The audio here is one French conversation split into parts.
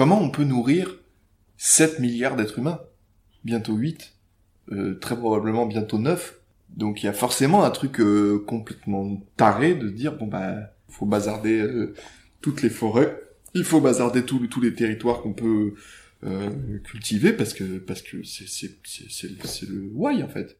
comment on peut nourrir 7 milliards d'êtres humains? Bientôt 8, euh, très probablement bientôt 9. Donc il y a forcément un truc euh, complètement taré de dire bon bah faut bazarder euh, toutes les forêts, il faut bazarder tous les territoires qu'on peut cultiver parce que parce que c'est c'est le why en fait.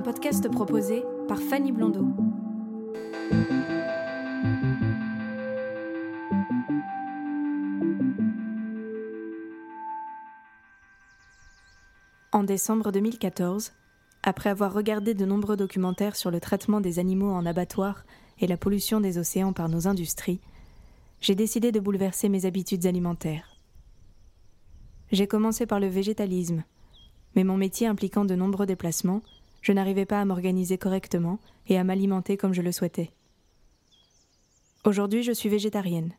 Un podcast proposé par Fanny Blondeau. En décembre 2014, après avoir regardé de nombreux documentaires sur le traitement des animaux en abattoir et la pollution des océans par nos industries, j'ai décidé de bouleverser mes habitudes alimentaires. J'ai commencé par le végétalisme, mais mon métier impliquant de nombreux déplacements, je n'arrivais pas à m'organiser correctement et à m'alimenter comme je le souhaitais. Aujourd'hui, je suis végétarienne.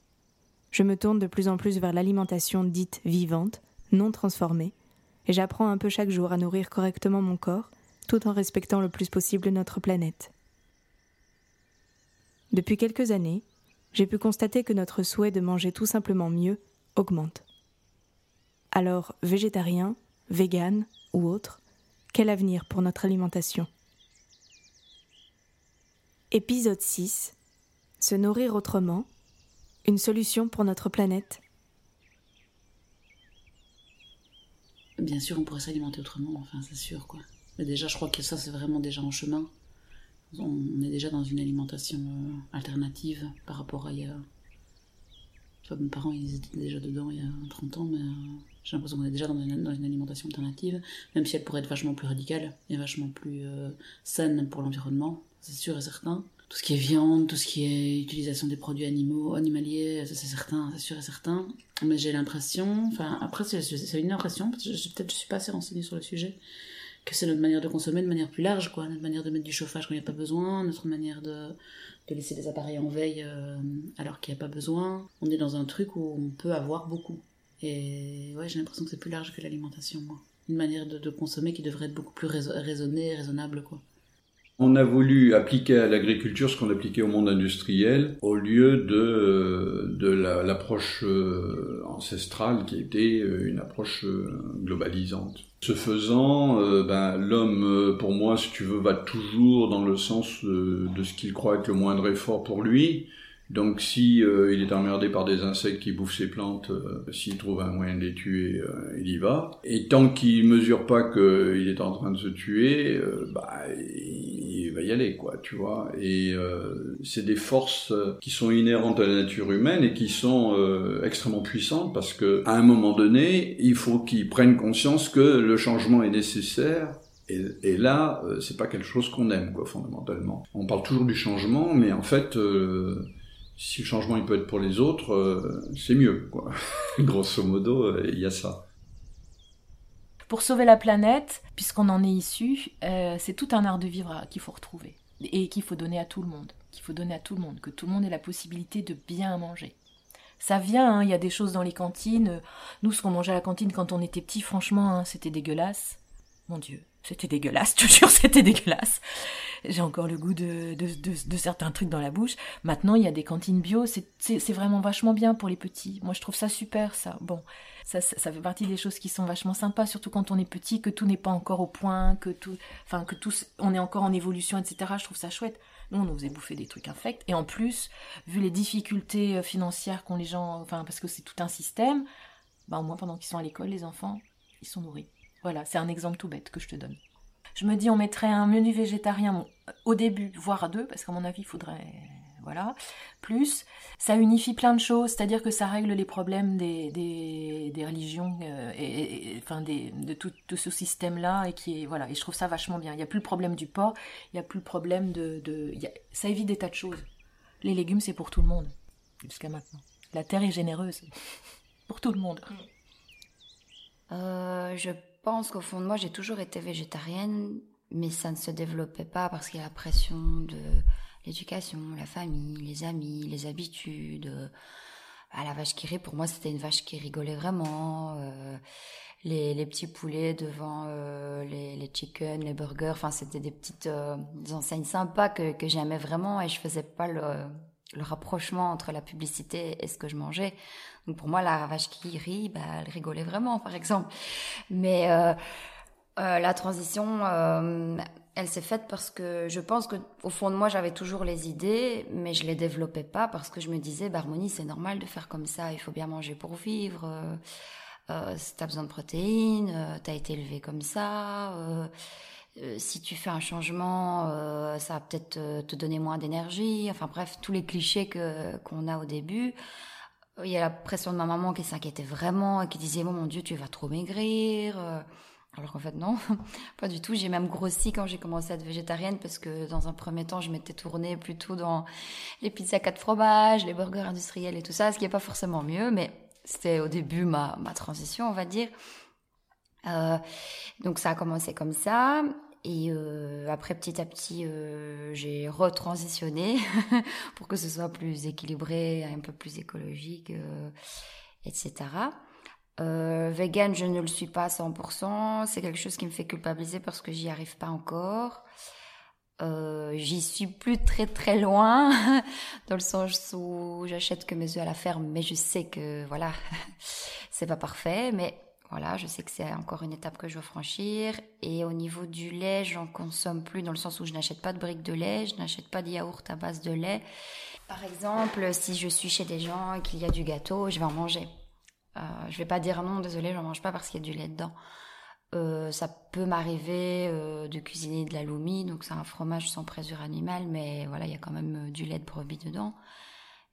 Je me tourne de plus en plus vers l'alimentation dite vivante, non transformée, et j'apprends un peu chaque jour à nourrir correctement mon corps, tout en respectant le plus possible notre planète. Depuis quelques années, j'ai pu constater que notre souhait de manger tout simplement mieux augmente. Alors, végétarien, vegan ou autre, quel avenir pour notre alimentation Épisode 6 Se nourrir autrement Une solution pour notre planète Bien sûr, on pourrait s'alimenter autrement, enfin, c'est sûr, quoi. Mais déjà, je crois que ça, c'est vraiment déjà en chemin. On est déjà dans une alimentation euh, alternative par rapport à il y a. Enfin, mes parents, ils étaient déjà dedans il y a 30 ans, mais euh, j'ai l'impression qu'on est déjà dans une, alimentation alternative, même si elle pourrait être vachement plus radicale et vachement plus euh, saine pour l'environnement, c'est sûr et certain. Tout ce qui est viande, tout ce qui est utilisation des produits animaux, animaliers, ça c'est certain, c'est sûr et certain. Mais j'ai l'impression, enfin après c'est une impression, peut-être je suis pas assez renseignée sur le sujet, que c'est notre manière de consommer de manière plus large, quoi. Notre manière de mettre du chauffage quand il n'y a pas besoin, notre manière de, laisser des appareils en veille euh, alors qu'il n'y a pas besoin. On est dans un truc où on peut avoir beaucoup. Et ouais, j'ai l'impression que c'est plus large que l'alimentation, moi. Une manière de, consommer qui devrait être beaucoup plus raisonnée, raisonnable, quoi. On a voulu appliquer à l'agriculture ce qu'on appliquait au monde industriel au lieu de, de l'approche la, ancestrale qui était une approche globalisante. Ce faisant, euh, ben, l'homme, pour moi, si tu veux, va toujours dans le sens de, de ce qu'il croit être le moindre effort pour lui. Donc si euh, il est emmerdé par des insectes qui bouffent ses plantes, euh, s'il trouve un moyen de les tuer, euh, il y va. Et tant qu'il mesure pas qu'il est en train de se tuer, bah il va y aller quoi, tu vois. Et c'est des forces qui sont inhérentes à la nature humaine et qui sont extrêmement puissantes parce que à un moment donné, il faut qu'ils prennent conscience que le changement est nécessaire et, là, euh, c'est pas quelque chose qu'on aime, quoi, fondamentalement. On parle toujours du changement, mais en fait, euh, si le changement il peut être pour les autres, euh, c'est mieux. Grosso modo, il y a ça. Pour sauver la planète, puisqu'on en est issu, c'est tout un art de vivre qu'il faut retrouver et qu'il faut donner à tout le monde. Qu'il faut donner à tout le monde, que tout le monde ait la possibilité de bien manger. Ça vient, hein, il y a des choses dans les cantines. Nous, ce qu'on mangeait à la cantine quand on était petit, franchement, hein, c'était dégueulasse. Mon Dieu, c'était dégueulasse, je te jure, c'était dégueulasse. J'ai encore le goût de, certains trucs dans la bouche. Maintenant, il y a des cantines bio, c'est vraiment vachement bien pour les petits. Moi, je trouve ça super, ça. Bon, ça, fait partie des choses qui sont vachement sympas, surtout quand on est petit, que tout n'est pas encore au point, que tout, enfin, que tous, on est encore en évolution, etc. Je trouve ça chouette. Nous, on nous faisait bouffer des trucs infects. Et en plus, vu les difficultés euh, financières qu'ont les gens, enfin, parce que c'est tout un système, bah, au moins pendant qu'ils sont à l'école, les enfants, ils sont nourris. Voilà, c'est un exemple tout bête que je te donne. Je me dis, on mettrait un menu végétarien au début, voire deux, parce qu'à mon avis, il faudrait. voilà. Plus, ça unifie plein de choses, c'est-à-dire que ça règle les problèmes des, religions, euh, et, de tout, ce système-là, et qui voilà, je trouve ça vachement bien. Il n'y a plus le problème du porc, il n'y a plus le problème de, de ça évite des tas de choses. Les légumes, c'est pour tout le monde, jusqu'à maintenant. La terre est généreuse, pour tout le monde. Euh, je pense qu'au fond de moi, j'ai toujours été végétarienne, mais ça ne se développait pas parce qu'il y a la pression de l'éducation, la famille, les amis, les habitudes. Euh, la vache qui rit, pour moi, c'était une vache qui rigolait vraiment. Euh, les, petits poulets devant euh, les, les chicken, les burgers, enfin, c'était des petites enseignes sympas que, que j'aimais vraiment et je faisais pas le, le rapprochement entre la publicité et ce que je mangeais. Donc pour moi, la vache qui rit, bah, elle rigolait vraiment, par exemple. Mais euh, euh, la transition, euh, elle s'est faite parce que je pense que au fond de moi, j'avais toujours les idées, mais je les développais pas parce que je me disais, bah, c'est normal de faire comme ça. Il faut bien manger pour vivre. Euh, t'as besoin de protéines, t'as été élevé comme ça. Euh, euh, si tu fais un changement, euh, ça va peut-être te, te donner moins d'énergie. Enfin bref, tous les clichés qu'on a au début. Il y a la pression de ma maman qui s'inquiétait vraiment et qui disait oh mon Dieu tu vas trop maigrir. Euh, Alors qu'en fait non, pas du tout. J'ai même grossi quand j'ai commencé à être végétarienne parce que dans un premier temps je m'étais tournée plutôt dans les pizzas quatre fromages, les burgers industriels et tout ça, ce qui n'est pas forcément mieux, mais c'était au début ma transition on va dire. Euh, donc ça a commencé comme ça. Et euh, après, petit à petit, euh, j'ai retransitionné pour que ce soit plus équilibré, un peu plus écologique, etc. Vegan, je ne le suis pas à 100%. C'est quelque chose qui me fait culpabiliser parce que j'y arrive pas encore. J'y suis plus très très loin dans le sens où j'achète que mes œufs à la ferme, mais je sais que voilà, c'est pas parfait, mais voilà, je sais que c'est encore une étape que je dois franchir. Et au niveau du lait, j'en consomme plus dans le sens où je n'achète pas de briques de lait, je n'achète pas de yaourt à base de lait. Par exemple, si je suis chez des gens et qu'il y a du gâteau, je vais en manger. Euh, je vais pas dire non, désolé, j'en mange pas parce qu'il y a du lait dedans. Euh, ça peut m'arriver euh, de cuisiner de la loumi, donc c'est un fromage sans présure animale, mais voilà, il y a quand même euh, du lait de brebis dedans.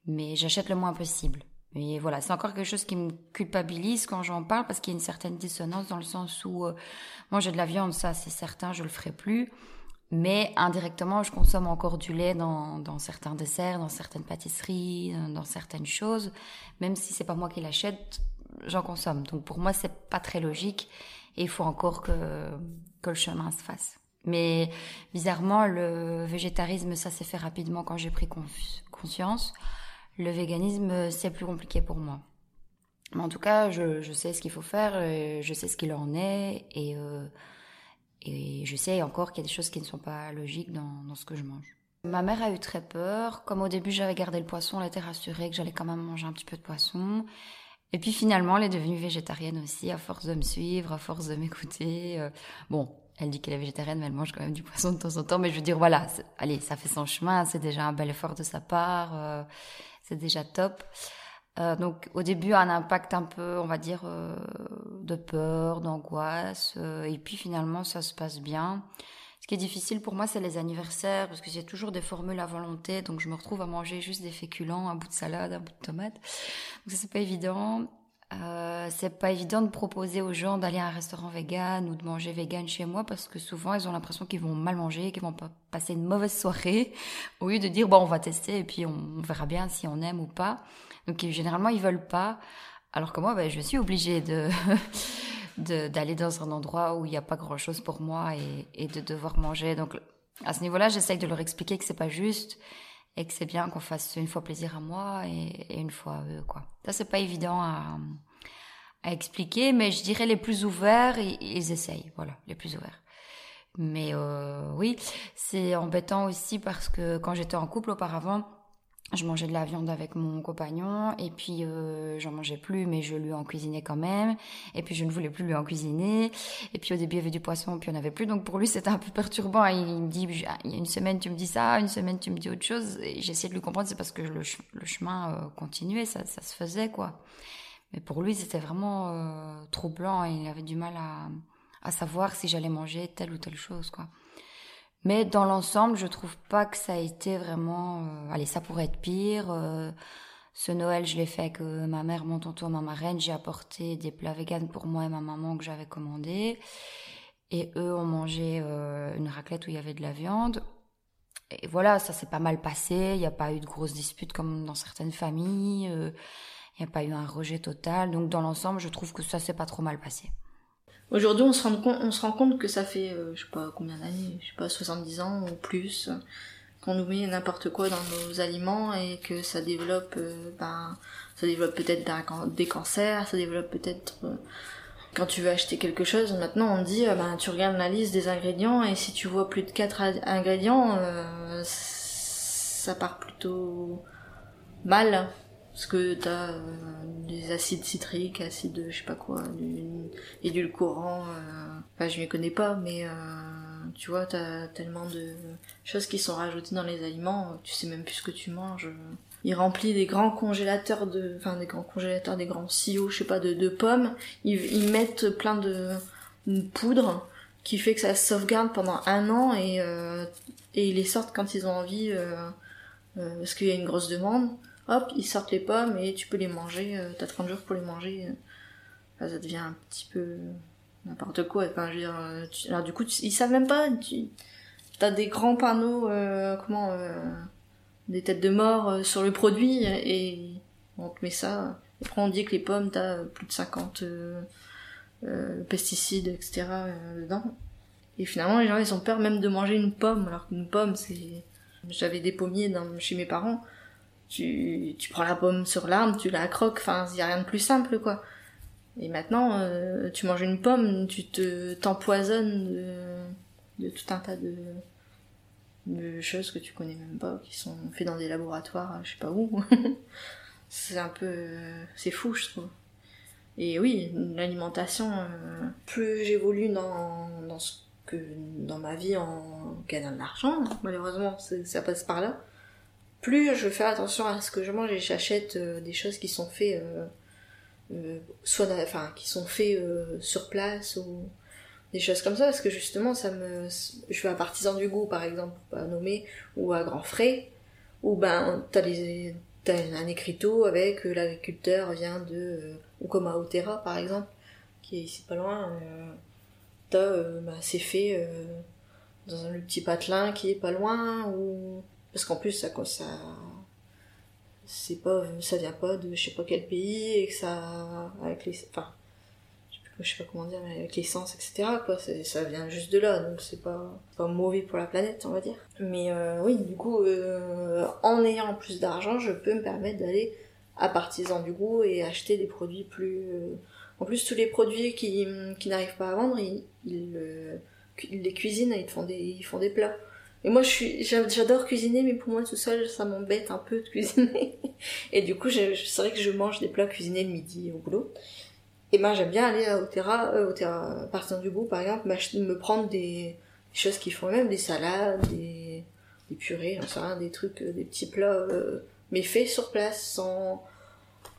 Mais j'achète le moins possible. Mais voilà, c'est encore quelque chose qui me culpabilise quand j'en parle parce qu'il y a une certaine dissonance dans le sens où euh, manger de la viande, ça c'est certain, je le ferai plus. Mais indirectement, je consomme encore du lait dans, dans certains desserts, dans certaines pâtisseries, dans, certaines choses. Même si c'est pas moi qui l'achète, j'en consomme. Donc pour moi, c'est pas très logique et il faut encore que, que le chemin se fasse. Mais bizarrement, le végétarisme, ça s'est fait rapidement quand j'ai pris conscience. Le véganisme, c'est plus compliqué pour moi. Mais en tout cas, je, sais ce qu'il faut faire, euh, je sais ce qu'il en est, et, euh, et je sais encore qu'il y a des choses qui ne sont pas logiques dans, ce que je mange. Ma mère a eu très peur. Comme au début, j'avais gardé le poisson, elle était rassurée que j'allais quand même manger un petit peu de poisson. Et puis finalement, elle est devenue végétarienne aussi, à force de me suivre, à force de m'écouter. Euh, bon, elle dit qu'elle est végétarienne, mais elle mange quand même du poisson de temps en temps. Mais je veux dire, voilà, allez, ça fait son chemin, c'est déjà un bel effort de sa part, euh, c'est déjà top. Euh, donc au début, un impact un peu, on va dire, euh, de peur, d'angoisse. euh, et puis finalement, ça se passe bien. Ce qui est difficile pour moi, c'est les anniversaires, parce que j'ai toujours des formules à volonté, donc je me retrouve à manger juste des féculents, un bout de salade, un bout de tomate. Donc ça, c'est pas évident. Euh, c'est pas évident de proposer aux gens d'aller à un restaurant vegan ou de manger vegan chez moi parce que souvent ils ont l'impression qu'ils vont mal manger, qu'ils vont pas passer une mauvaise soirée au lieu de dire bon on va tester et puis on, verra bien si on aime ou pas. Donc généralement ils veulent pas. Alors que moi ben, je suis obligée de- d'aller dans un endroit où il n'y a pas grand chose pour moi et, et de devoir manger. Donc à ce niveau-là j'essaye de leur expliquer que c'est pas juste et que c'est bien qu'on fasse une fois plaisir à moi et, une fois à eux quoi. Ça c'est pas évident à, à expliquer, mais je dirais les plus ouverts ils, ils essayent, voilà, les plus ouverts. Mais euh, oui, c'est embêtant aussi parce que quand j'étais en couple auparavant, je mangeais de la viande avec mon compagnon et puis euh, j'en mangeais plus mais je lui en cuisinais quand même. Et puis je ne voulais plus lui en cuisiner. Et puis au début il y avait du poisson puis en avait plus. Donc pour lui c'était un peu perturbant. Il me dit il y a une semaine tu me dis ça une semaine tu me dis autre chose. Et j'essayais de lui comprendre c'est parce que le, ch- le chemin euh, continuait ça, ça se faisait quoi. Mais pour lui c'était vraiment euh, troublant et il avait du mal à, à savoir si j'allais manger telle ou telle chose quoi Mais dans l'ensemble, je trouve pas que ça a été vraiment. euh, allez, ça pourrait être pire. euh, ce Noël, je l'ai fait avec ma mère, mon tonton, ma marraine. J'ai apporté des plats véganes pour moi et ma maman que j'avais commandé. Et eux ont mangé euh, une raclette où il y avait de la viande. Et voilà, ça s'est pas mal passé. Il n'y a pas eu de grosses disputes comme dans certaines familles. Il n'y a pas eu un rejet total. Donc, dans l'ensemble, je trouve que ça s'est pas trop mal passé. Aujourd'hui, on se rend compte, on se rend compte que ça fait, euh, je sais pas combien d'années, je sais pas 70 ans ou plus, qu'on nous met n'importe quoi dans nos aliments et que ça développe, euh, ben, ça développe peut-être des cancers, ça développe peut-être euh, quand tu veux acheter quelque chose. Maintenant, on dit, euh, ben, tu regardes la liste des ingrédients et si tu vois plus de 4 ingrédients, euh, ça part plutôt mal. Parce que t'as euh, des acides citriques, acides je sais pas quoi, du édulcorants, euh... enfin je m'y connais pas, mais euh, tu vois, t'as tellement de choses qui sont rajoutées dans les aliments, tu sais même plus ce que tu manges. Il remplit des grands congélateurs de, enfin des grands congélateurs, des grands silos, je sais pas, de, de pommes. Ils, ils mettent plein de, poudre qui fait que ça sauvegarde pendant un an et, euh, et ils les sortent quand ils ont envie euh, euh, parce qu'il y a une grosse demande. Hop, ils sortent les pommes et tu peux les manger. euh, T'as 30 jours pour les manger. euh. Ça devient un petit peu n'importe quoi. Euh, alors du coup, tu- ils savent même pas. Tu as des grands panneaux, comment, des têtes de mort sur le produit et on te met ça. Après, on dit que les pommes, t'as plus de 50 euh, euh, pesticides, etc. dedans. Et finalement, les gens, ils ont peur même de manger une pomme, alors qu'une pomme, c'est... J'avais des pommiers chez mes parents. Tu, tu prends la pomme sur l'arbre, tu la croques, enfin, il y a rien de plus simple, quoi. Et maintenant, euh, tu manges une pomme, tu te t'empoisonnes de, de tout un tas de, de choses que tu connais même pas, qui sont faites dans des laboratoires, je sais pas où. c'est un peu... C'est fou, je trouve. Et oui, l'alimentation, euh, plus j'évolue dans, dans ce que dans ma vie en gagnant de l'argent, malheureusement ça passe par là, plus je fais attention à ce que je mange et j'achète euh, des choses qui sont faites euh, euh, soit enfin qui sont faits euh, sur place ou des choses comme ça parce que justement ça me je suis un partisan du goût par exemple pas nommer ou à grands frais ou ben t'as les t'as un écriteau avec l'agriculteur vient de ou comme à Otera par exemple qui est ici pas loin t'as bah, c'est fait dans un petit patelin qui est pas loin ou parce qu'en plus ça ça c'est pas ça vient pas de je sais pas quel pays et que ça avec les enfin je sais pas comment dire mais avec l'essence etc quoi ça vient juste de là donc c'est pas pas mauvais pour la planète on va dire. Mais euh, oui du coup euh, en ayant plus d'argent je peux me permettre d'aller à partisan du goût et acheter des produits plus euh, en plus tous les produits qui, qui n'arrivent pas à vendre ils, ils, euh, les cuisinent ils font des ils font des plats et moi, je j'adore cuisiner, mais pour moi tout seul, ça m'embête un peu de cuisiner. Et du coup, c'est vrai que je mange des plats cuisinés le midi au boulot. Et ben, j'aime bien aller à Otera, euh, Otera, partant du goût, par exemple, me prendre des, choses qu'ils font même, des salades, des, des purées, j'en sais rien, des trucs, euh, des petits plats, euh, mais faits sur place, sans,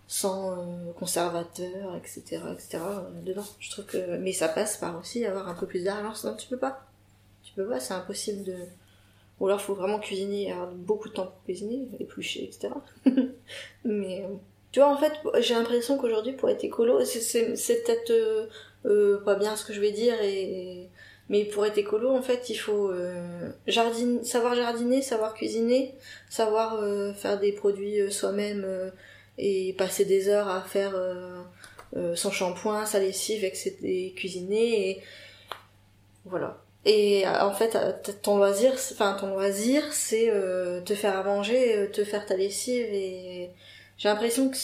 sans euh, conservateur, etc., etc., euh, dedans. Je trouve que, mais ça passe par aussi avoir un peu plus d'argent, sinon tu peux pas. Tu peux pas, c'est impossible de, ou alors faut vraiment cuisiner, avoir beaucoup de temps pour cuisiner, éplucher, etc. Mais euh, tu vois, en fait, j'ai l'impression qu'aujourd'hui, pour être écolo, c'est- peut-être euh, euh, pas bien ce que je vais dire, mais pour être écolo, en fait, il faut savoir jardiner, savoir cuisiner, savoir faire des produits soi-même et passer des heures à faire son shampoing, sa lessive, etc. et cuisiner. Et voilà. Et euh, en fait, euh, ton loisir, enfin ton loisir, c'est euh, te faire à manger, euh, te faire ta lessive et j'ai l'impression que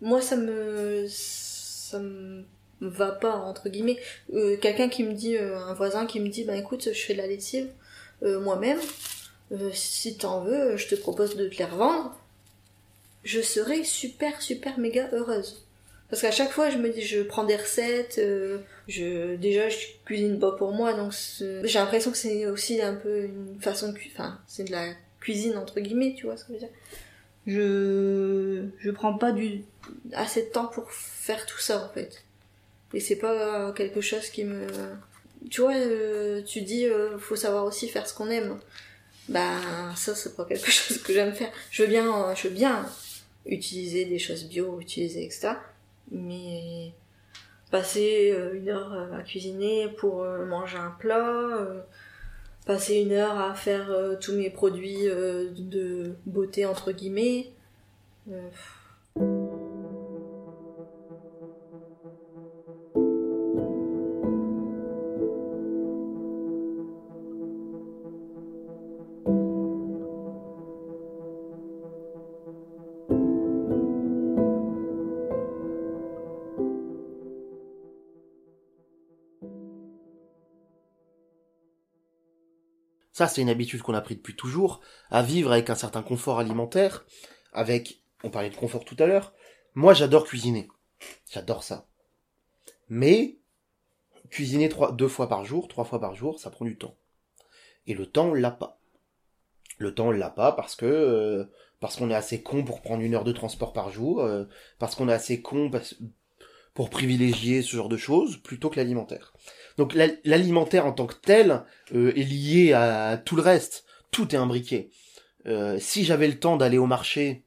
moi ça me ça me va pas entre guillemets. Euh, Quelqu'un qui me dit, euh, un voisin qui me dit, bah écoute, je fais de la lessive moi-même. Si t'en veux, je te propose de te les revendre. Je serais super super méga heureuse. Parce qu'à chaque fois, je me dis, je prends des recettes, euh, je, déjà, je cuisine pas pour moi, donc j'ai l'impression que c'est aussi un peu une façon de cu- enfin, c'est de la cuisine entre guillemets, tu vois ce que je veux dire. Je, je prends pas du, assez de temps pour faire tout ça, en fait. Et c'est pas quelque chose qui me, tu vois, euh, tu dis, euh, faut savoir aussi faire ce qu'on aime. Bah, ça, c'est pas quelque chose que j'aime faire. Je veux bien, je veux bien utiliser des choses bio, utiliser, etc. Mais passer euh, une heure euh, à cuisiner pour euh, manger un plat, passer une heure à faire tous mes produits de beauté, entre guillemets. Ça, c'est une habitude qu'on a pris depuis toujours, à vivre avec un certain confort alimentaire, avec, on parlait de confort tout à l'heure, moi j'adore cuisiner. J'adore ça. Mais, cuisiner trois, deux fois par jour, trois fois par jour, ça prend du temps. Et le temps, on l'a pas. Le temps, on l'a pas parce que, euh, parce qu'on est assez con pour prendre une heure de transport par jour, euh, parce qu'on est assez con parce- pour privilégier ce genre de choses plutôt que l'alimentaire. Donc la- l'alimentaire en tant que tel euh, est lié à tout le reste. Tout est imbriqué. Euh, si j'avais le temps d'aller au marché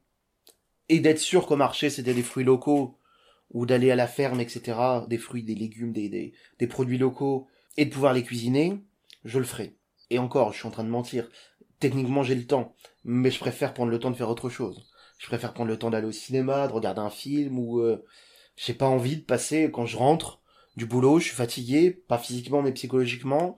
et d'être sûr qu'au marché c'était des fruits locaux ou d'aller à la ferme, etc., des fruits, des légumes, des, des, des produits locaux et de pouvoir les cuisiner, je le ferais. Et encore, je suis en train de mentir. Techniquement, j'ai le temps, mais je préfère prendre le temps de faire autre chose. Je préfère prendre le temps d'aller au cinéma, de regarder un film ou euh, j'ai pas envie de passer quand je rentre du boulot, je suis fatigué, pas physiquement mais psychologiquement.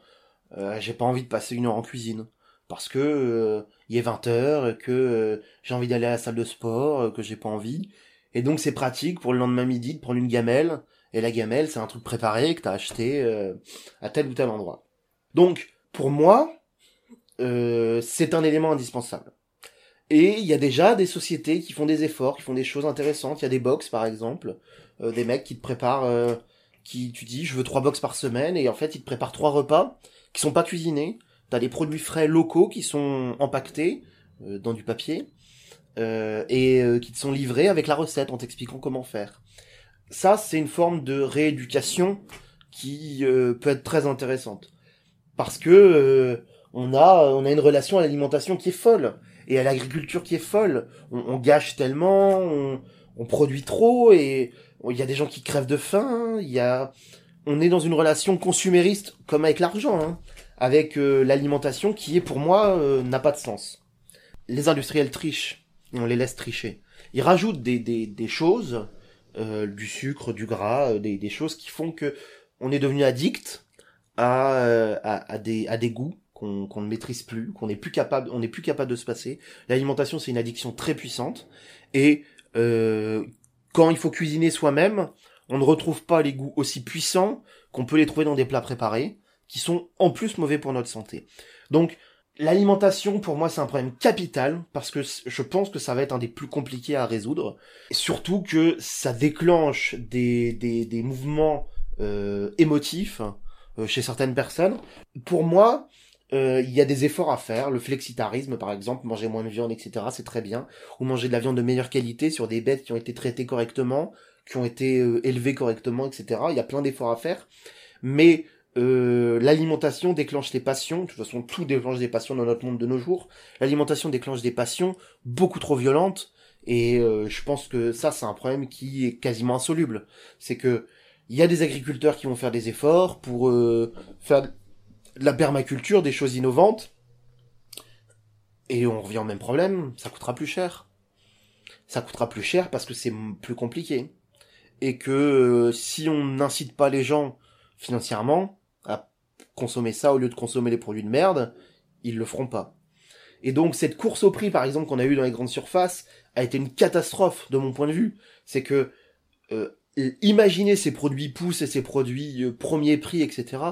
Euh, j'ai pas envie de passer une heure en cuisine parce que euh, il est 20 heures, que euh, j'ai envie d'aller à la salle de sport, euh, que j'ai pas envie. Et donc c'est pratique pour le lendemain midi de prendre une gamelle. Et la gamelle, c'est un truc préparé que t'as acheté à tel ou tel endroit. Donc pour moi, c'est un élément indispensable. Et il y a déjà des sociétés qui font des efforts, qui font des choses intéressantes. Il y a des box par exemple, des mecs qui te préparent, qui tu dis je veux trois box par semaine et en fait ils te préparent trois repas qui sont pas cuisinés. T'as des produits frais locaux qui sont empaquetés euh, dans du papier euh, et euh, qui te sont livrés avec la recette en t'expliquant comment faire. Ça c'est une forme de rééducation qui euh, peut être très intéressante parce que euh, on a on a une relation à l'alimentation qui est folle et à l'agriculture qui est folle. On, on gâche tellement, on, on produit trop et il y a des gens qui crèvent de faim. Il y a, on est dans une relation consumériste comme avec l'argent, hein, avec euh, l'alimentation qui est pour moi euh, n'a pas de sens. Les industriels trichent et on les laisse tricher. Ils rajoutent des des, des choses, euh, du sucre, du gras, euh, des des choses qui font que on est devenu addict à, euh, à, à des à des goûts qu'on qu'on ne maîtrise plus, qu'on n'est plus capable, on n'est plus capable de se passer. L'alimentation, c'est une addiction très puissante, et quand il faut cuisiner soi-même, on ne retrouve pas les goûts aussi puissants qu'on peut les trouver dans des plats préparés, qui sont en plus mauvais pour notre santé. Donc l'alimentation, pour moi, c'est un problème capital, parce que je pense que ça va être un des plus compliqués à résoudre, surtout que ça déclenche des, des, des mouvements euh, émotifs euh, chez certaines personnes. Pour moi, euh, il y a des efforts à faire. Le flexitarisme, par exemple, manger moins de viande, etc., c'est très bien. Ou manger de la viande de meilleure qualité sur des bêtes qui ont été traitées correctement, qui ont été euh, élevées correctement, etc. Il y a plein d'efforts à faire. Mais euh, l'alimentation déclenche des passions. De toute façon, tout déclenche des passions dans notre monde de nos jours. L'alimentation déclenche des passions beaucoup trop violentes. Et euh, je pense que ça, c'est un problème qui est quasiment insoluble. C'est que il y a des agriculteurs qui vont faire des efforts pour faire la permaculture, des choses innovantes. Et on revient au même problème, ça coûtera plus cher. Ça coûtera plus cher parce que c'est plus compliqué. Et que euh, si on n'incite pas les gens financièrement à consommer ça au lieu de consommer les produits de merde, ils le feront pas. Et donc cette course au prix, par exemple, qu'on a eu dans les grandes surfaces, a été une catastrophe de mon point de vue. C'est que euh, imaginer ces produits pouces et ces produits euh, premier prix, etc.,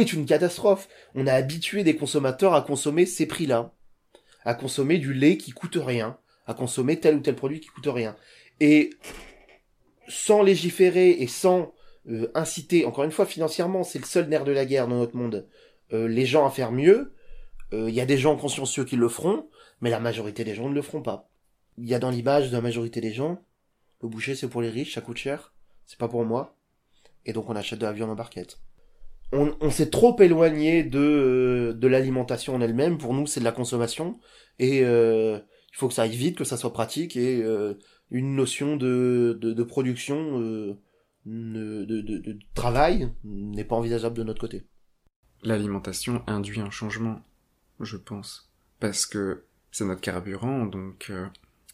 est une catastrophe. On a habitué des consommateurs à consommer ces prix-là, à consommer du lait qui coûte rien, à consommer tel ou tel produit qui coûte rien. Et sans légiférer et sans euh, inciter, encore une fois, financièrement, c'est le seul nerf de la guerre dans notre monde, euh, les gens à faire mieux, euh, il y a des gens consciencieux qui le feront, mais la majorité des gens ne le feront pas. Il y a dans l'image de la majorité des gens, le boucher c'est pour les riches, ça coûte cher, c'est pas pour moi, et donc on achète de la viande en barquette. On, s'est trop éloigné de, euh, de l'alimentation en elle-même. Pour nous, c'est de la consommation. Et euh, il faut que ça aille vite, que ça soit pratique. Et euh, une notion de, de, production, de, de, travail, n'est pas envisageable de notre côté. L'alimentation induit un changement, je pense. Parce que c'est notre carburant, donc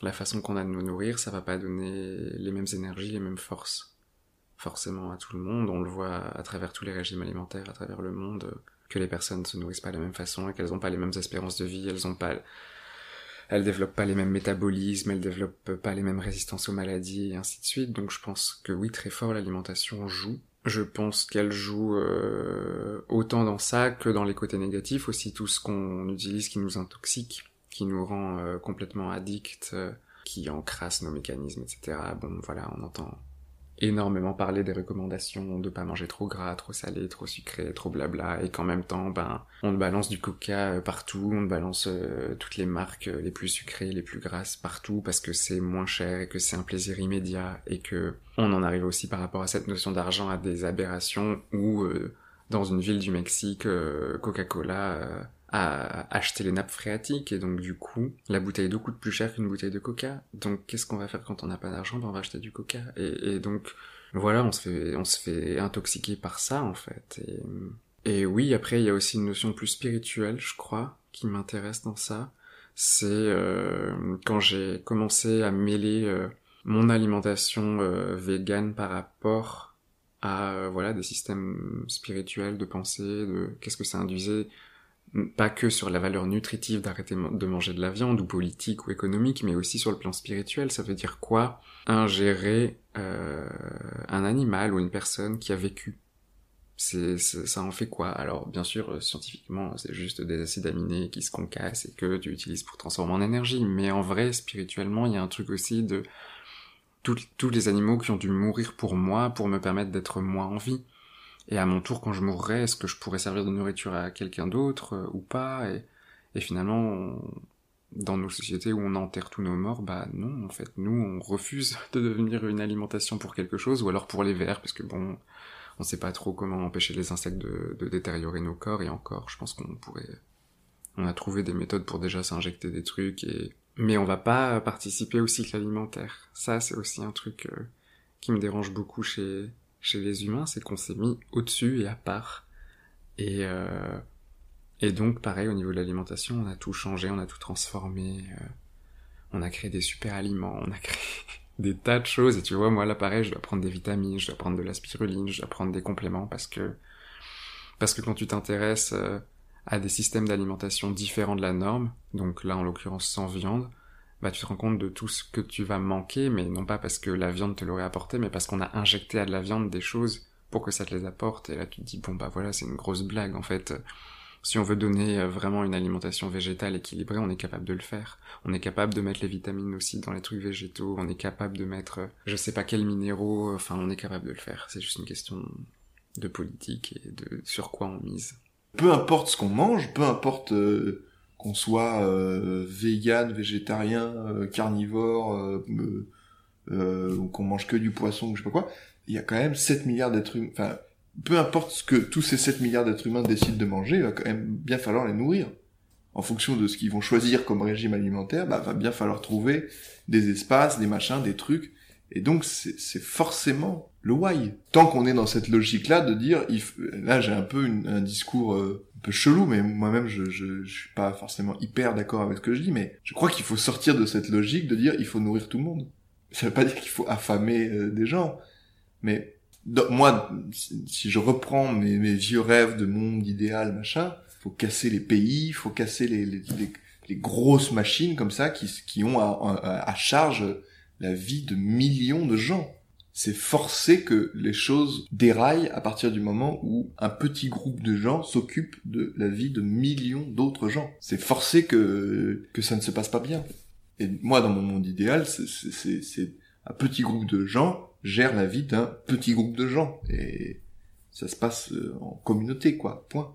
la façon qu'on a de nous nourrir, ça va pas donner les mêmes énergies, les mêmes forces. Forcément à tout le monde, on le voit à travers tous les régimes alimentaires, à travers le monde, que les personnes se nourrissent pas de la même façon qu'elles ont pas les mêmes espérances de vie, elles ont pas elles développent pas les mêmes métabolismes, elles développent pas les mêmes résistances aux maladies et ainsi de suite. Donc je pense que oui, très fort, l'alimentation joue. Je pense qu'elle joue euh, autant dans ça que dans les côtés négatifs, aussi tout ce qu'on utilise qui nous intoxique, qui nous rend euh, complètement addicts, euh, qui encrasse nos mécanismes, etc. Bon, voilà, on entend énormément parler des recommandations de pas manger trop gras, trop salé, trop sucré, trop blabla, et qu'en même temps, ben, on balance du coca euh, partout, on balance euh, toutes les marques euh, les plus sucrées, les plus grasses partout, parce que c'est moins cher et que c'est un plaisir immédiat, et que on en arrive aussi par rapport à cette notion d'argent à des aberrations où, dans une ville du Mexique, Coca-Cola euh, a acheté les nappes phréatiques, et donc du coup, la bouteille d'eau coûte plus cher qu'une bouteille de coca. Donc qu'est-ce qu'on va faire quand on n'a pas d'argent? Ben on va acheter du coca. Et, donc voilà, on se fait, on se fait intoxiquer par ça en fait. Et, et oui, après il y a aussi une notion plus spirituelle, je crois, qui m'intéresse dans ça. C'est euh, quand j'ai commencé à mêler euh, mon alimentation euh, végane par rapport à euh, voilà des systèmes spirituels de pensée, de qu'est-ce que ça induisait pas que sur la valeur nutritive d'arrêter de manger de la viande ou politique ou économique, mais aussi sur le plan spirituel. Ça veut dire quoi? Ingérer euh, un animal ou une personne qui a vécu. C'est, ça en fait quoi? Alors bien sûr, euh, scientifiquement, c'est juste des acides aminés qui se concassent et que tu utilises pour transformer en énergie. Mais en vrai, spirituellement, il y a un truc aussi de tous les animaux qui ont dû mourir pour moi, pour me permettre d'être moi en vie. Et à mon tour, quand je mourrai, est-ce que je pourrais servir de nourriture à quelqu'un d'autre euh, ou pas? Et, finalement, dans nos sociétés où on enterre tous nos morts, bah non, en fait, nous, on refuse de devenir une alimentation pour quelque chose, ou alors pour les vers, parce que bon, on sait pas trop comment empêcher les insectes de, de détériorer nos corps, et encore, je pense qu'on pourrait... On a trouvé des méthodes pour déjà s'injecter des trucs, et... mais on va pas participer au cycle alimentaire. Ça, c'est aussi un truc euh, qui me dérange beaucoup chez, chez les humains, c'est qu'on s'est mis au-dessus et à part. Et, euh, et donc, pareil, au niveau de l'alimentation, on a tout changé, on a tout transformé. euh, on a créé des super aliments, on a créé des tas de choses. Et tu vois, moi, là, pareil, je dois prendre des vitamines, je dois prendre de la spiruline, je dois prendre des compléments parce que, parce que quand tu t'intéresses euh, à des systèmes d'alimentation différents de la norme, donc là, en l'occurrence, sans viande, bah, tu te rends compte de tout ce que tu vas manquer, mais non pas parce que la viande te l'aurait apporté, mais parce qu'on a injecté à de la viande des choses pour que ça te les apporte. Et là, tu te dis, bon, bah voilà, c'est une grosse blague, en fait. Si on veut donner euh, vraiment une alimentation végétale équilibrée, on est capable de le faire. On est capable de mettre les vitamines aussi dans les trucs végétaux, on est capable de mettre euh, je sais pas quels minéraux, enfin on est capable de le faire. C'est juste une question de politique et de sur quoi on mise. Peu importe ce qu'on mange, peu importe euh, qu'on soit euh, vegan, végétarien, euh, carnivore, euh, euh, ou qu'on mange que du poisson, ou je sais pas quoi, il y a quand même 7 milliards d'êtres humains. Enfin, peu importe ce que tous ces 7 milliards d'êtres humains décident de manger, il va quand même bien falloir les nourrir. En fonction de ce qu'ils vont choisir comme régime alimentaire, bah, va bien falloir trouver des espaces, des machins, des trucs. Et donc, c'est forcément le why. Tant qu'on est dans cette logique-là de dire, il là, j'ai un peu un discours peu chelou, mais moi-même, je, je, je suis pas forcément hyper d'accord avec ce que je dis, mais je crois qu'il faut sortir de cette logique de dire, il faut nourrir tout le monde. Ça veut pas dire qu'il faut affamer euh, des gens, mais moi, si je reprends mes, mes vieux rêves de monde idéal, machin, faut casser les pays, faut casser les, les, les, les grosses machines comme ça qui, qui ont à, à, à charge la vie de millions de gens. C'est forcé que les choses déraillent à partir du moment où un petit groupe de gens s'occupe de la vie de millions d'autres gens. C'est forcé que, que ça ne se passe pas bien. Et moi, dans mon monde idéal, c'est- un petit groupe de gens gère la vie d'un petit groupe de gens. Et ça se passe euh, en communauté, quoi. Point.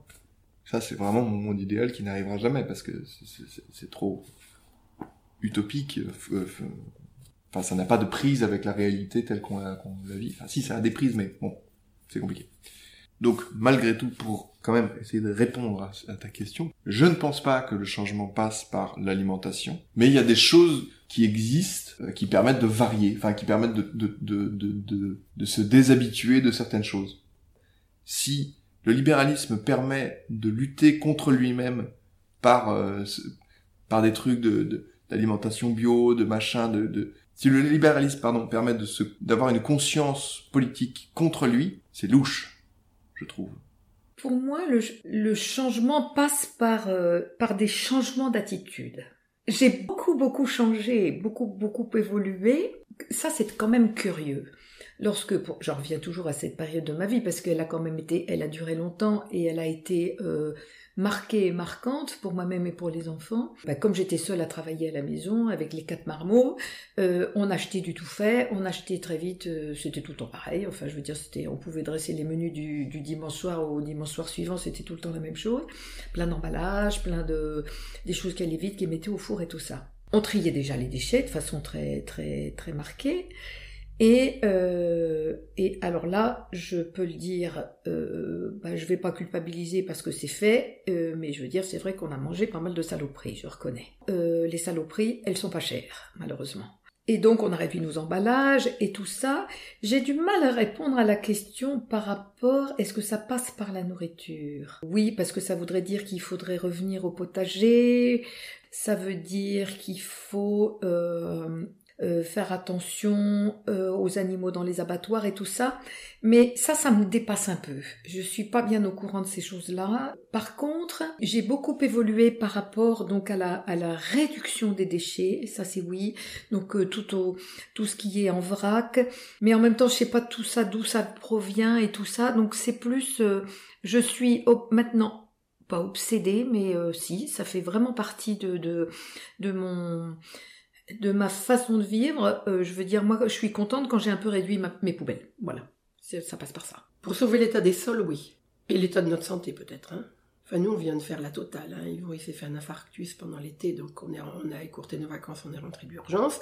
Ça, c'est vraiment mon monde idéal qui n'arrivera jamais parce que c'est- trop utopique. euh, euh, Enfin, ça n'a pas de prise avec la réalité telle qu'on la, vit. Enfin, si, ça a des prises, mais bon, c'est compliqué. Donc, malgré tout, pour quand même essayer de répondre à, ta question, je ne pense pas que le changement passe par l'alimentation, mais il y a des choses qui existent, euh, qui permettent de varier, enfin qui permettent de, de, de, de, se déshabituer de certaines choses. Si le libéralisme permet de lutter contre lui-même par, euh, par des trucs d'alimentation bio, de machin, de, de... si le libéralisme permet de se d'avoir une conscience politique contre lui, c'est louche, je trouve. Pour moi, le, le changement passe par, euh, par des changements d'attitude. J'ai beaucoup, beaucoup changé, beaucoup, beaucoup évolué. Ça, c'est quand même curieux. Lorsque, pour- j'en reviens toujours à cette période de ma vie, parce qu'elle a quand même été, elle a duré longtemps et elle a été euh, marquée et marquante pour moi-même et pour les enfants. Bah, comme j'étais seule à travailler à la maison avec les quatre marmots, euh, on achetait du tout fait, on achetait très vite, euh, c'était tout le temps pareil. Enfin, je veux dire, c'était, on pouvait dresser les menus du, du dimanche soir au dimanche soir suivant, c'était tout le temps la même chose. Plein d'emballages, plein de des choses qui allaient vite, qui mettaient au four et tout ça. On triait déjà les déchets de façon très très très marquée. Et, euh, et alors là, je peux le dire, euh, bah, je vais pas culpabiliser parce que c'est fait, euh, mais je veux dire, c'est vrai qu'on a mangé pas mal de saloperies, je reconnais. Euh, les saloperies, elles sont pas chères, malheureusement. Et donc on a réduit nos emballages et tout ça. J'ai du mal à répondre à la question par rapport est-ce que ça passe par la nourriture? Oui, parce que ça voudrait dire qu'il faudrait revenir au potager, ça veut dire qu'il faut euh, euh, faire attention euh, aux animaux dans les abattoirs et tout ça. Mais ça, ça me dépasse un peu. Je suis pas bien au courant de ces choses-là. Par contre, j'ai beaucoup évolué par rapport donc à la, à la réduction des déchets. Ça, c'est oui. Donc euh, tout au tout ce qui est en vrac. Mais en même temps, je sais pas tout ça d'où ça provient et tout ça. Donc c'est plus, euh, je suis maintenant pas obsédée, mais euh, si, ça fait vraiment partie de de, de mon de ma façon de vivre. Euh, je veux dire, moi, je suis contente quand j'ai un peu réduit mes poubelles. Voilà, ça passe par ça. Pour sauver l'état des sols, oui. Et l'état de notre santé, peut-être. Hein. Enfin, nous, on vient de faire la totale. Hein. Yvon, il s'est fait un infarctus pendant l'été, donc on, a écourté nos vacances, on est rentré d'urgence.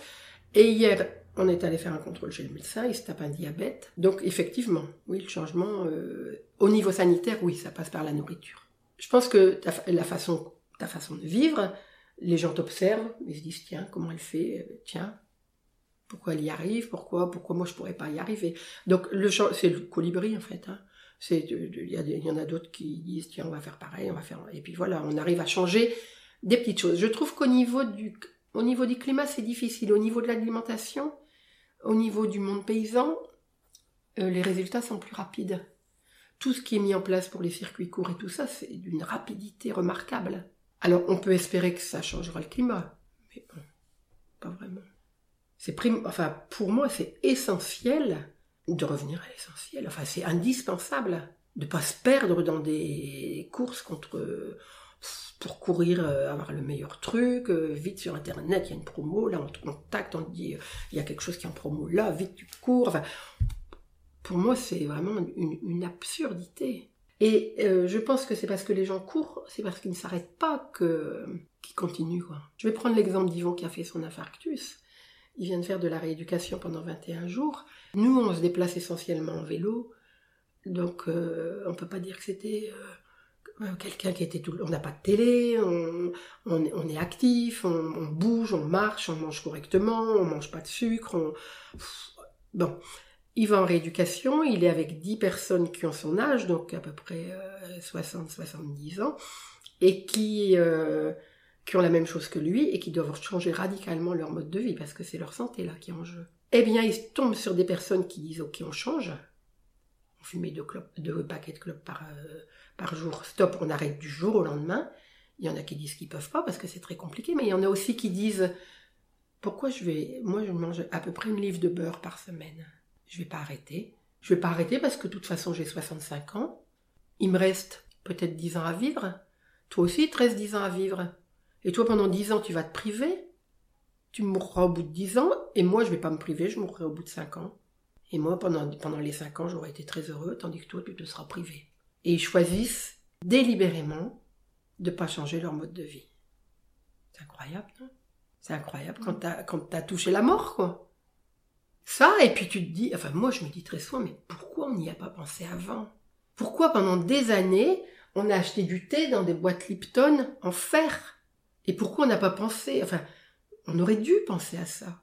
Et hier, on est allé faire un contrôle chez le médecin, il se tape un diabète. Donc, effectivement, oui, le changement, euh, au niveau sanitaire, oui, ça passe par la nourriture. Je pense que ta, façon, ta façon de vivre, les gens t'observent, ils se disent, tiens, comment elle fait? Tiens, pourquoi elle y arrive? Pourquoi, pourquoi moi je pourrais pas y arriver? Donc, le c'est le colibri, en fait. Hein. Il y, y en a d'autres qui disent tiens on va faire pareil, on va faire et puis voilà on arrive à changer des petites choses. Je trouve qu'au niveau du au niveau du climat c'est difficile, au niveau de l'alimentation, au niveau du monde paysan, euh, les résultats sont plus rapides. Tout ce qui est mis en place pour les circuits courts et tout ça c'est d'une rapidité remarquable. Alors on peut espérer que ça changera le climat, mais bon, pas vraiment. C'est prim... enfin pour moi c'est essentiel de revenir à l'essentiel. Enfin, c'est indispensable de pas se perdre dans des courses contre pour courir, euh, avoir le meilleur truc, euh, vite sur internet, il y a une promo, là on te contacte, on te dit euh, il y a quelque chose qui est en promo là, vite tu cours. Enfin, pour moi c'est vraiment une absurdité. Et euh, je pense que c'est parce que les gens courent, c'est parce qu'ils ne s'arrêtent pas que qu'ils continuent. Quoi. Je vais prendre l'exemple d'Yvon qui a fait son infarctus. Il vient de faire de la rééducation pendant 21 jours. Nous, on se déplace essentiellement en vélo, donc euh, on peut pas dire que c'était euh, quelqu'un qui était tout. On n'a pas de télé, on, on, est, actif, on, bouge, on marche, on mange correctement, on mange pas de sucre. On... Bon, il va en rééducation, il est avec 10 personnes qui ont son âge, donc à peu près euh, 60-70 ans, et qui euh, qui ont la même chose que lui et qui doivent changer radicalement leur mode de vie parce que c'est leur santé là qui est en jeu. Eh bien, ils tombent sur des personnes qui disent ok, on change. On fumait deux, paquets de clopes par, euh, par jour. Stop, on arrête du jour au lendemain. Il y en a qui disent qu'ils peuvent pas parce que c'est très compliqué, mais il y en a aussi qui disent pourquoi je vais. Moi, je mange à peu près une livre de beurre par semaine? Je vais pas arrêter. Je vais pas arrêter parce que de toute façon, j'ai 65 ans. Il me reste peut-être 10 ans à vivre. Toi aussi, 13-10 ans à vivre. Et toi, pendant 10 ans, tu vas te priver. Tu mourras au bout de 10 ans. Et moi, je vais pas me priver, je mourrai au bout de 5 ans. Et moi, pendant, pendant les 5 ans, j'aurais été très heureux, tandis que toi, tu te seras privé. Et ils choisissent délibérément de pas changer leur mode de vie. C'est incroyable, non? C'est incroyable quand t'as, quand touché la mort, quoi. Ça, et puis tu te dis, enfin, moi, je me dis très souvent, mais pourquoi on n'y a pas pensé avant? Pourquoi pendant des années, on a acheté du thé dans des boîtes Lipton en fer? Et pourquoi on n'a pas pensé Enfin, on aurait dû penser à ça.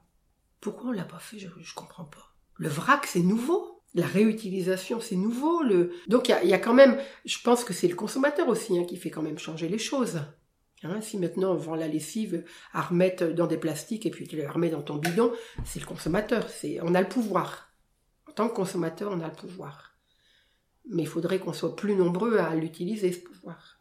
Pourquoi on l'a pas fait? Je, je comprends pas. Le vrac, c'est nouveau. La réutilisation, c'est nouveau. Le... Donc il y a, y a, quand même, je pense que c'est le consommateur aussi hein, qui fait quand même changer les choses. Hein, si maintenant on vend la lessive à remettre dans des plastiques et puis tu la remets dans ton bidon, c'est le consommateur. C'est, on a le pouvoir. En tant que consommateur, on a le pouvoir. Mais il faudrait qu'on soit plus nombreux à l'utiliser, ce pouvoir.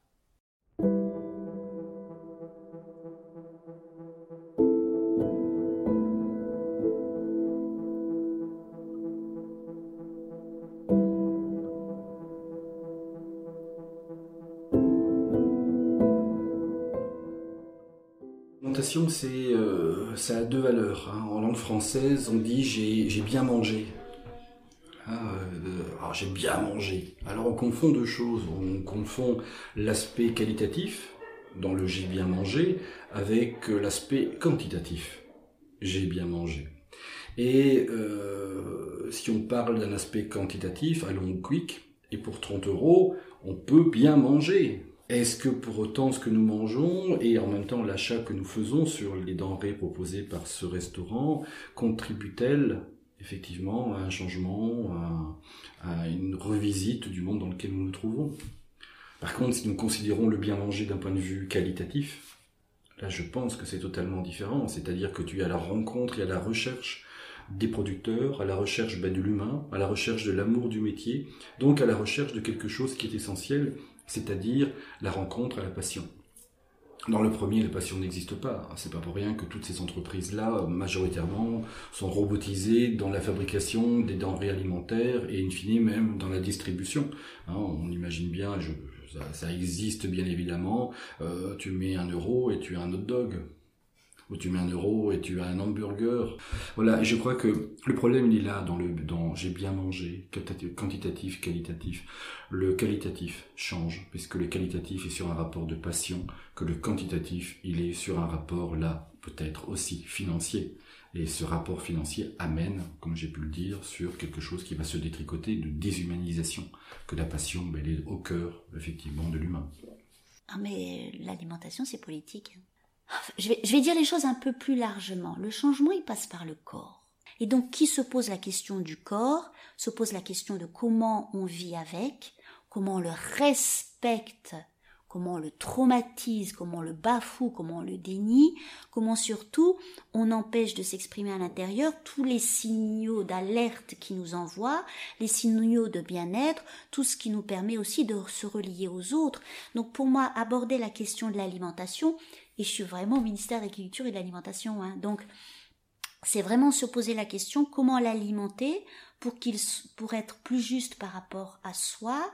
C'est, euh, ça a deux valeurs. hein. En langue française, on dit j'ai, bien mangé. Ah, euh, alors j'ai bien mangé. Alors on confond deux choses. On confond l'aspect qualitatif, dans le j'ai bien mangé, avec euh, l'aspect quantitatif. J'ai bien mangé. Et si on parle d'un aspect quantitatif, allons au quick, et pour 30 euros, on peut bien manger. Est-ce que pour autant ce que nous mangeons et en même temps l'achat que nous faisons sur les denrées proposées par ce restaurant contribue-t-elle effectivement à un changement, à, une revisite du monde dans lequel nous nous trouvons? Par contre, si nous considérons le bien manger d'un point de vue qualitatif, là je pense que c'est totalement différent. C'est-à-dire que tu es à la rencontre et à la recherche des producteurs, à la recherche bah, de l'humain, à la recherche de l'amour du métier, donc à la recherche de quelque chose qui est essentiel, c'est-à-dire la rencontre à la passion. Dans le premier, la passion n'existe pas. C'est pas pour rien que toutes ces entreprises-là, majoritairement, sont robotisées dans la fabrication des denrées alimentaires et in fine même dans la distribution. Hein, on imagine bien, ça, existe bien évidemment, euh, tu mets un euro et tu as un hot dog où tu mets un euro et tu as un hamburger. Voilà, je crois que le problème il est là dans le dans j'ai bien mangé, quantitatif, qualitatif. Le qualitatif change puisque le qualitatif est sur un rapport de passion, que le quantitatif il est sur un rapport là peut-être aussi financier. Et ce rapport financier amène, comme j'ai pu le dire, sur quelque chose qui va se détricoter de déshumanisation, que la passion, ben, elle est au cœur, effectivement, de l'humain. Ah, mais l'alimentation, c'est politique. Je vais, dire les choses un peu plus largement. Le changement, il passe par le corps. Et donc, qui se pose la question du corps, se pose la question de comment on vit avec, comment on le respecte, comment on le traumatise, comment on le bafoue, comment on le dénie, comment surtout on empêche de s'exprimer à l'intérieur tous les signaux d'alerte qui nous envoient, les signaux de bien-être, tout ce qui nous permet aussi de se relier aux autres. Donc pour moi, aborder la question de l'alimentation, et je suis vraiment au ministère de l'Agriculture et de l'Alimentation, hein, donc c'est vraiment se poser la question comment l'alimenter pour qu'il pour être plus juste par rapport à soi,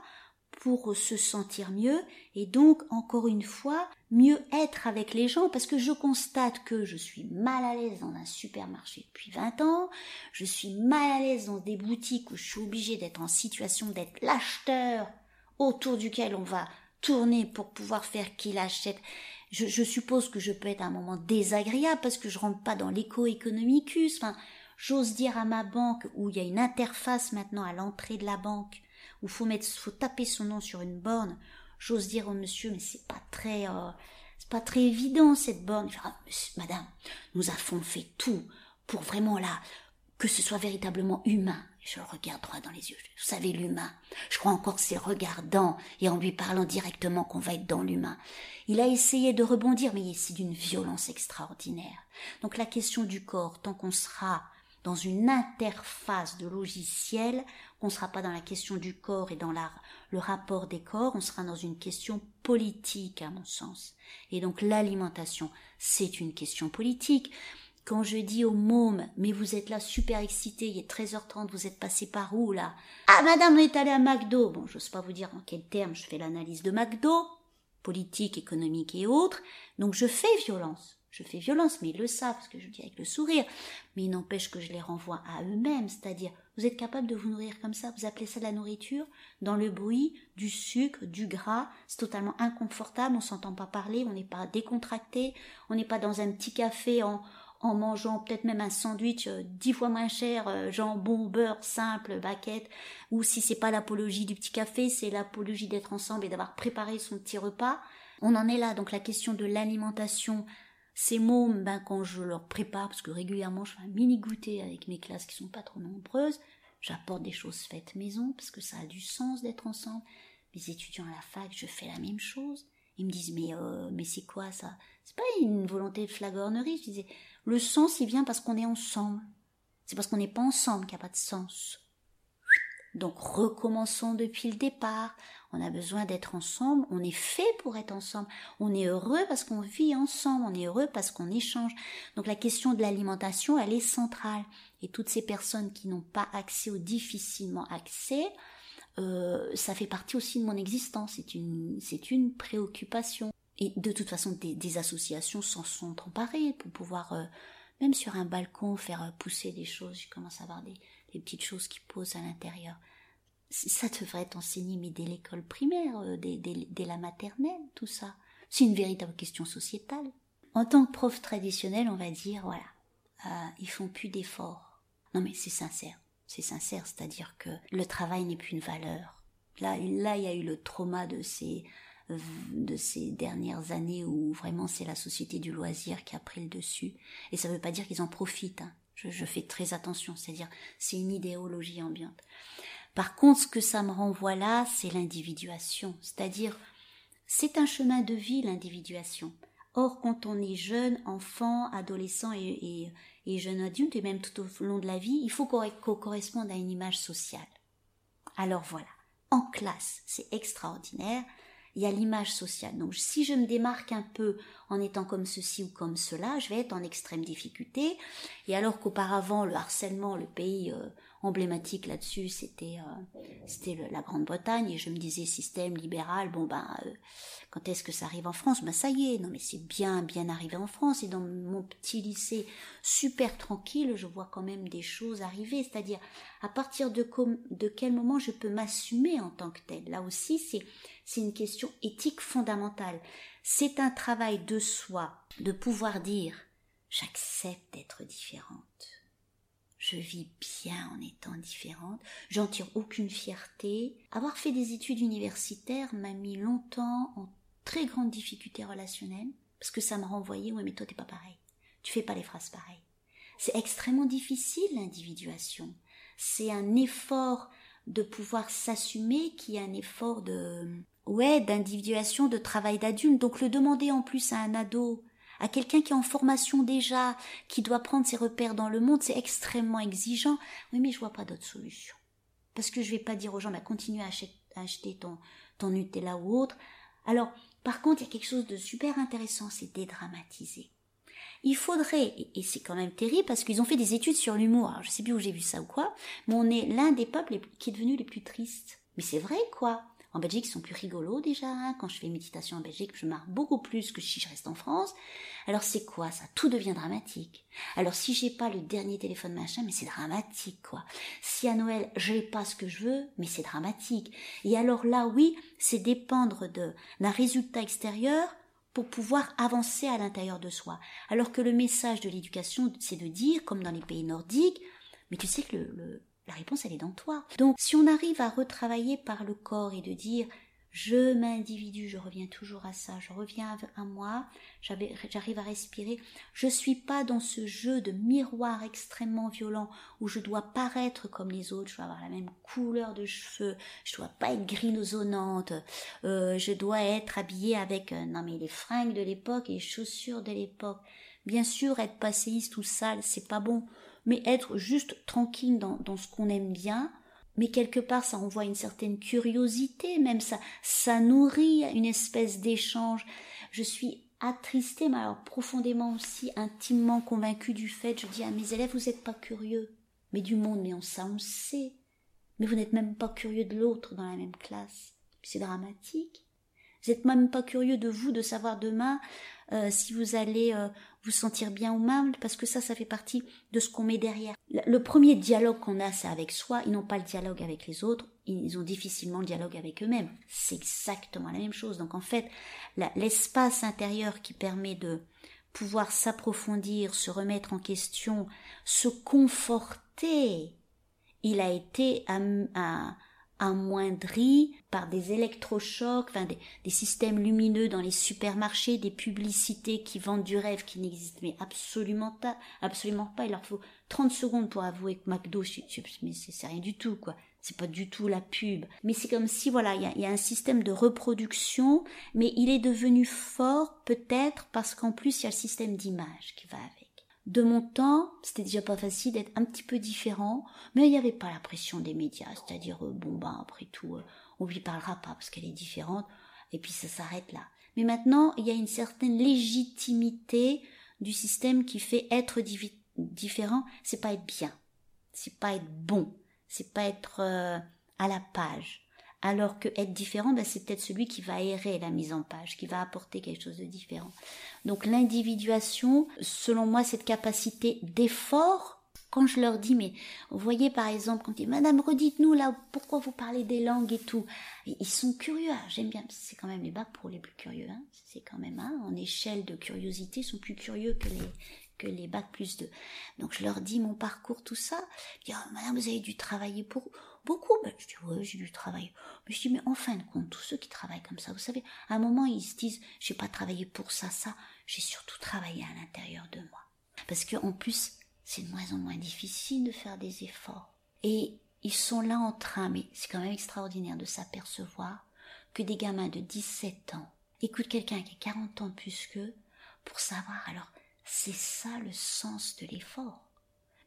pour se sentir mieux et donc encore une fois mieux être avec les gens parce que je constate que je suis mal à l'aise dans un supermarché depuis 20 ans, je suis mal à l'aise dans des boutiques où je suis obligée d'être en situation d'être l'acheteur autour duquel on va tourner pour pouvoir faire qu'il achète. Je, suppose que je peux être à un moment désagréable parce que je rentre pas dans l'éco-économicus. Enfin, j'ose dire à ma banque où il y a une interface maintenant à l'entrée de la banque où faut mettre, faut taper son nom sur une borne. J'ose dire au monsieur, mais c'est pas très, euh, c'est pas très évident cette borne. Ah, madame, nous avons fait tout pour vraiment là que ce soit véritablement humain. Je le regarde droit dans les yeux. Vous savez, l'humain. Je crois encore que c'est regardant et en lui parlant directement qu'on va être dans l'humain. Il a essayé de rebondir, mais c'est d'une violence extraordinaire. Donc la question du corps, tant qu'on sera dans une interface de logiciel, qu'on ne sera pas dans la question du corps et dans le rapport des corps, on sera dans une question politique, à mon sens. Et donc l'alimentation, c'est une question politique. Quand je dis aux mômes, mais vous êtes là super excité, il est 13h30, vous êtes passé par où là? Ah madame, on est allé à McDo. Bon, j'ose pas vous dire en quels termes je fais l'analyse de McDo, politique, économique et autres. Donc je fais violence. Je fais violence, mais ils le savent, parce que je le dis avec le sourire. Mais il n'empêche que je les renvoie à eux-mêmes, c'est-à-dire, vous êtes capable de vous nourrir comme ça, vous appelez ça de la nourriture, dans le bruit, du sucre, du gras, c'est totalement inconfortable, on s'entend pas parler, on n'est pas décontracté, on n'est pas dans un petit café en, en mangeant peut-être même un sandwich euh, dix fois moins cher, euh, jambon, beurre, simple, baguette, ou si c'est pas l'apologie du petit café, c'est l'apologie d'être ensemble et d'avoir préparé son petit repas. On en est là, donc la question de l'alimentation, ces mômes, ben, quand je leur prépare, parce que régulièrement je fais un mini goûter avec mes classes qui sont pas trop nombreuses, j'apporte des choses faites maison, parce que ça a du sens d'être ensemble. Mes étudiants à la fac, je fais la même chose. Ils me disent, mais, euh, mais c'est quoi ça? C'est pas une volonté de flagornerie, je disais, le sens, il vient parce qu'on est ensemble. C'est parce qu'on n'est pas ensemble qu'il n'y a pas de sens. Donc recommençons depuis le départ. On a besoin d'être ensemble, on est fait pour être ensemble. On est heureux parce qu'on vit ensemble, on est heureux parce qu'on échange. Donc la question de l'alimentation, elle est centrale. Et toutes ces personnes qui n'ont pas accès ou difficilement accès, euh, ça fait partie aussi de mon existence. C'est une, c'est une préoccupation. Et de toute façon, des, associations s'en sont emparées pour pouvoir, euh, même sur un balcon, faire pousser des choses. Je commence à avoir des, petites choses qui posent à l'intérieur ça devrait être enseigné mais dès l'école primaire, euh, dès, la maternelle, tout ça. C'est une véritable question sociétale. En tant que prof traditionnel, on va dire, voilà, euh, ils font plus d'efforts. Non mais c'est sincère, c'est sincère, c'est-à-dire que le travail n'est plus une valeur. Là, là, il y a eu le trauma de ces de ces dernières années où vraiment c'est la société du loisir qui a pris le dessus. Et ça ne veut pas dire qu'ils en profitent. Hein. Je, je fais très attention, c'est-à-dire c'est une idéologie ambiante. Par contre, ce que ça me renvoie là, c'est l'individuation. C'est-à-dire, c'est un chemin de vie, l'individuation. Or, quand on est jeune, enfant, adolescent et, jeune adulte, et même tout au long de la vie, il faut qu'on corresponde à une image sociale. Alors voilà, en classe, c'est extraordinaire, il y a l'image sociale. Donc si je me démarque un peu en étant comme ceci ou comme cela, je vais être en extrême difficulté. Et alors qu'auparavant, le harcèlement, le pays euh, emblématique là-dessus, c'était euh, c'était la Grande-Bretagne et je me disais système libéral. Bon ben, euh, quand est-ce que ça arrive en France? Ben ça y est, non mais c'est bien bien arrivé en France et dans mon petit lycée super tranquille, je vois quand même des choses arriver. C'est-à-dire à partir de quel moment je peux m'assumer en tant que tel? Là aussi, c'est c'est une question éthique fondamentale. C'est un travail de soi de pouvoir dire j'accepte d'être différente je vis bien en étant différente, j'en tire aucune fierté. Avoir fait des études universitaires m'a mis longtemps en très grande difficulté relationnelle, parce que ça me renvoyait, ouais mais toi t'es pas pareil, tu fais pas les phrases pareilles. C'est extrêmement difficile l'individuation. C'est un effort de pouvoir s'assumer qui est un effort de ouais d'individuation, de travail d'adulte. Donc le demander en plus à un ado à quelqu'un qui est en formation déjà, qui doit prendre ses repères dans le monde, c'est extrêmement exigeant. Oui, mais je vois pas d'autre solution. Parce que je vais pas dire aux gens, bah, continue à acheter, ton, ton Nutella ou autre. Alors, par contre, il y a quelque chose de super intéressant, c'est dédramatiser. Il faudrait, et c'est quand même terrible parce qu'ils ont fait des études sur l'humour, je sais plus où j'ai vu ça ou quoi, mais on est l'un des peuples qui est devenu les plus tristes. Mais c'est vrai, quoi. En Belgique, ils sont plus rigolos déjà. Quand je fais méditation en Belgique, je marre beaucoup plus que si je reste en France. Alors c'est quoi ça? Tout devient dramatique. Alors si j'ai pas le dernier téléphone machin, mais c'est dramatique quoi. Si à Noël j'ai pas ce que je veux, mais c'est dramatique. Et alors là, oui, c'est dépendre de d'un résultat extérieur pour pouvoir avancer à l'intérieur de soi. Alors que le message de l'éducation, c'est de dire, comme dans les pays nordiques, mais tu sais que le, la réponse, elle est dans toi. Donc, si on arrive à retravailler par le corps et de dire je m'individue, je reviens toujours à ça, je reviens à moi, j'arrive à respirer. Je suis pas dans ce jeu de miroir extrêmement violent où je dois paraître comme les autres, je dois avoir la même couleur de cheveux, je dois pas être grisonnante, euh, je dois être habillée avec, euh, non mais les fringues de l'époque et les chaussures de l'époque. Bien sûr, être passéiste ou sale, c'est pas bon mais être juste tranquille dans, ce qu'on aime bien, mais quelque part ça envoie une certaine curiosité, même ça, ça nourrit une espèce d'échange. Je suis attristée, mais alors profondément aussi, intimement convaincue du fait, je dis à mes élèves, vous n'êtes pas curieux, mais du monde, mais on, ça on sait, mais vous n'êtes même pas curieux de l'autre dans la même classe. C'est dramatique. Vous n'êtes même pas curieux de vous, de savoir demain euh, si vous allez euh, vous sentir bien ou mal, parce que ça, ça fait partie de ce qu'on met derrière. Le premier dialogue qu'on a, c'est avec soi. Ils n'ont pas le dialogue avec les autres. Ils ont difficilement le dialogue avec eux-mêmes. C'est exactement la même chose. Donc en fait, l'espace intérieur qui permet de pouvoir s'approfondir, se remettre en question, se conforter, il a été amoindri par des électrochocs, enfin des, des, systèmes lumineux dans les supermarchés, des publicités qui vendent du rêve qui n'existent mais absolument pas, absolument pas. Il leur faut 30 secondes pour avouer que McDo, mais c'est rien du tout, quoi. C'est pas du tout la pub. Mais c'est comme si, voilà, il y, y a, un système de reproduction, mais il est devenu fort peut-être parce qu'en plus il y a le système d'image qui va avec. De mon temps, c'était déjà pas facile d'être un petit peu différent, mais il n'y avait pas la pression des médias, c'est-à-dire, euh, bon ben après tout, euh, on lui parlera pas parce qu'elle est différente, et puis ça s'arrête là. Mais maintenant, il y a une certaine légitimité du système qui fait être différent, c'est pas être bien, c'est pas être bon, c'est pas être euh, à la page. Alors que être différent, ben, c'est peut-être celui qui va aérer la mise en page, qui va apporter quelque chose de différent. Donc l'individuation, selon moi, cette capacité d'effort, quand je leur dis, mais vous voyez par exemple, quand ils disent, Madame, redites-nous là, pourquoi vous parlez des langues et tout, ils sont curieux, ah, j'aime bien, c'est quand même les bacs pour les plus curieux, hein. c'est quand même, hein, en échelle de curiosité, ils sont plus curieux que les, que les bacs plus 2. Donc je leur dis mon parcours, tout ça. Je dis, oh, madame, vous avez dû travailler pour beaucoup. Ben, je dis, oui, j'ai dû travailler. Mais je dis, mais en fin de compte, tous ceux qui travaillent comme ça, vous savez, à un moment, ils se disent, j'ai pas travaillé pour ça, ça. J'ai surtout travaillé à l'intérieur de moi. Parce que, en plus, c'est de moins en moins difficile de faire des efforts. Et ils sont là en train, mais c'est quand même extraordinaire de s'apercevoir que des gamins de 17 ans écoutent quelqu'un qui a 40 ans plus qu'eux pour savoir alors c'est ça le sens de l'effort.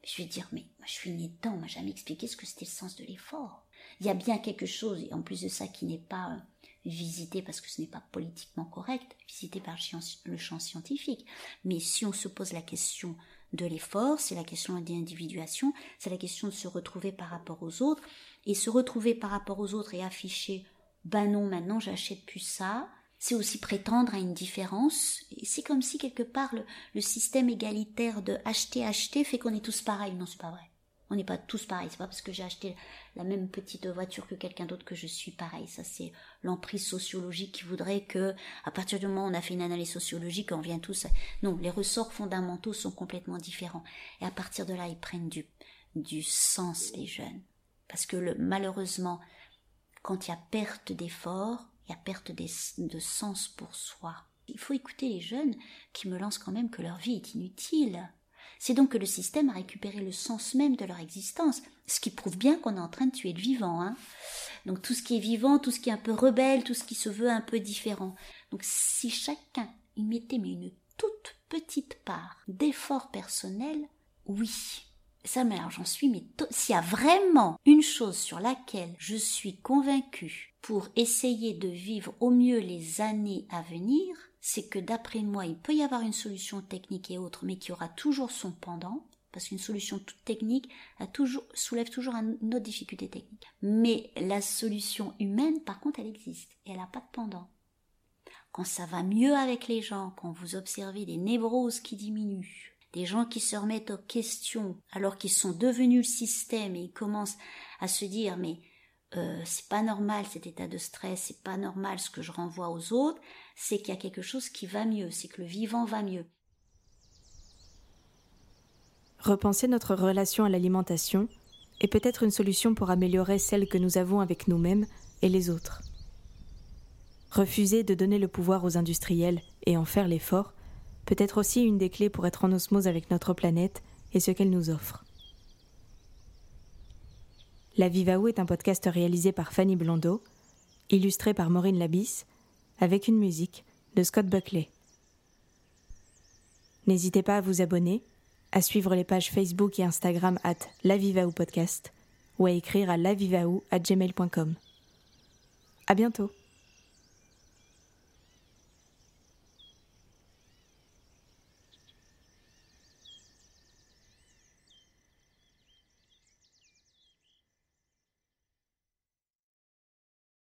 Je vais dire, mais moi je suis né dedans, on m'a jamais expliqué ce que c'était le sens de l'effort. Il y a bien quelque chose, et en plus de ça, qui n'est pas euh, visité parce que ce n'est pas politiquement correct, visité par le champ scientifique. Mais si on se pose la question de l'effort, c'est la question de l'individuation, c'est la question de se retrouver par rapport aux autres, et se retrouver par rapport aux autres et afficher, ben non, maintenant j'achète plus ça, c'est aussi prétendre à une différence. Et c'est comme si quelque part le, système égalitaire de acheter, acheter fait qu'on est tous pareils. Non, c'est pas vrai. On n'est pas tous pareils. C'est pas parce que j'ai acheté la même petite voiture que quelqu'un d'autre que je suis pareil. Ça, c'est l'emprise sociologique qui voudrait que, à partir du moment où on a fait une analyse sociologique, on vient tous. Non, les ressorts fondamentaux sont complètement différents. Et à partir de là, ils prennent du, du sens, les jeunes. Parce que le, malheureusement, quand il y a perte d'effort, il y a perte de sens pour soi. Il faut écouter les jeunes qui me lancent quand même que leur vie est inutile. C'est donc que le système a récupéré le sens même de leur existence, ce qui prouve bien qu'on est en train de tuer le vivant. Hein. Donc tout ce qui est vivant, tout ce qui est un peu rebelle, tout ce qui se veut un peu différent. Donc si chacun y mettait mais une toute petite part d'effort personnel, oui, ça, mais alors j'en suis, mais s'il y a vraiment une chose sur laquelle je suis convaincue pour essayer de vivre au mieux les années à venir, c'est que d'après moi, il peut y avoir une solution technique et autre, mais qui aura toujours son pendant, parce qu'une solution toute technique soulève toujours une autre difficulté technique. Mais la solution humaine, par contre, elle existe, et elle n'a pas de pendant. Quand ça va mieux avec les gens, quand vous observez des névroses qui diminuent, des gens qui se remettent aux questions alors qu'ils sont devenus le système et ils commencent à se dire mais euh, c'est pas normal cet état de stress, c'est pas normal ce que je renvoie aux autres, c'est qu'il y a quelque chose qui va mieux, c'est que le vivant va mieux. Repenser notre relation à l'alimentation est peut-être une solution pour améliorer celle que nous avons avec nous-mêmes et les autres. Refuser de donner le pouvoir aux industriels et en faire l'effort peut être aussi une des clés pour être en osmose avec notre planète et ce qu'elle nous offre. La Vivaou est un podcast réalisé par Fanny Blondeau, illustré par Maureen Labisse, avec une musique de Scott Buckley. N'hésitez pas à vous abonner, à suivre les pages Facebook et Instagram at Vivaou podcast ou à écrire à lavivaou at gmail.com. À bientôt!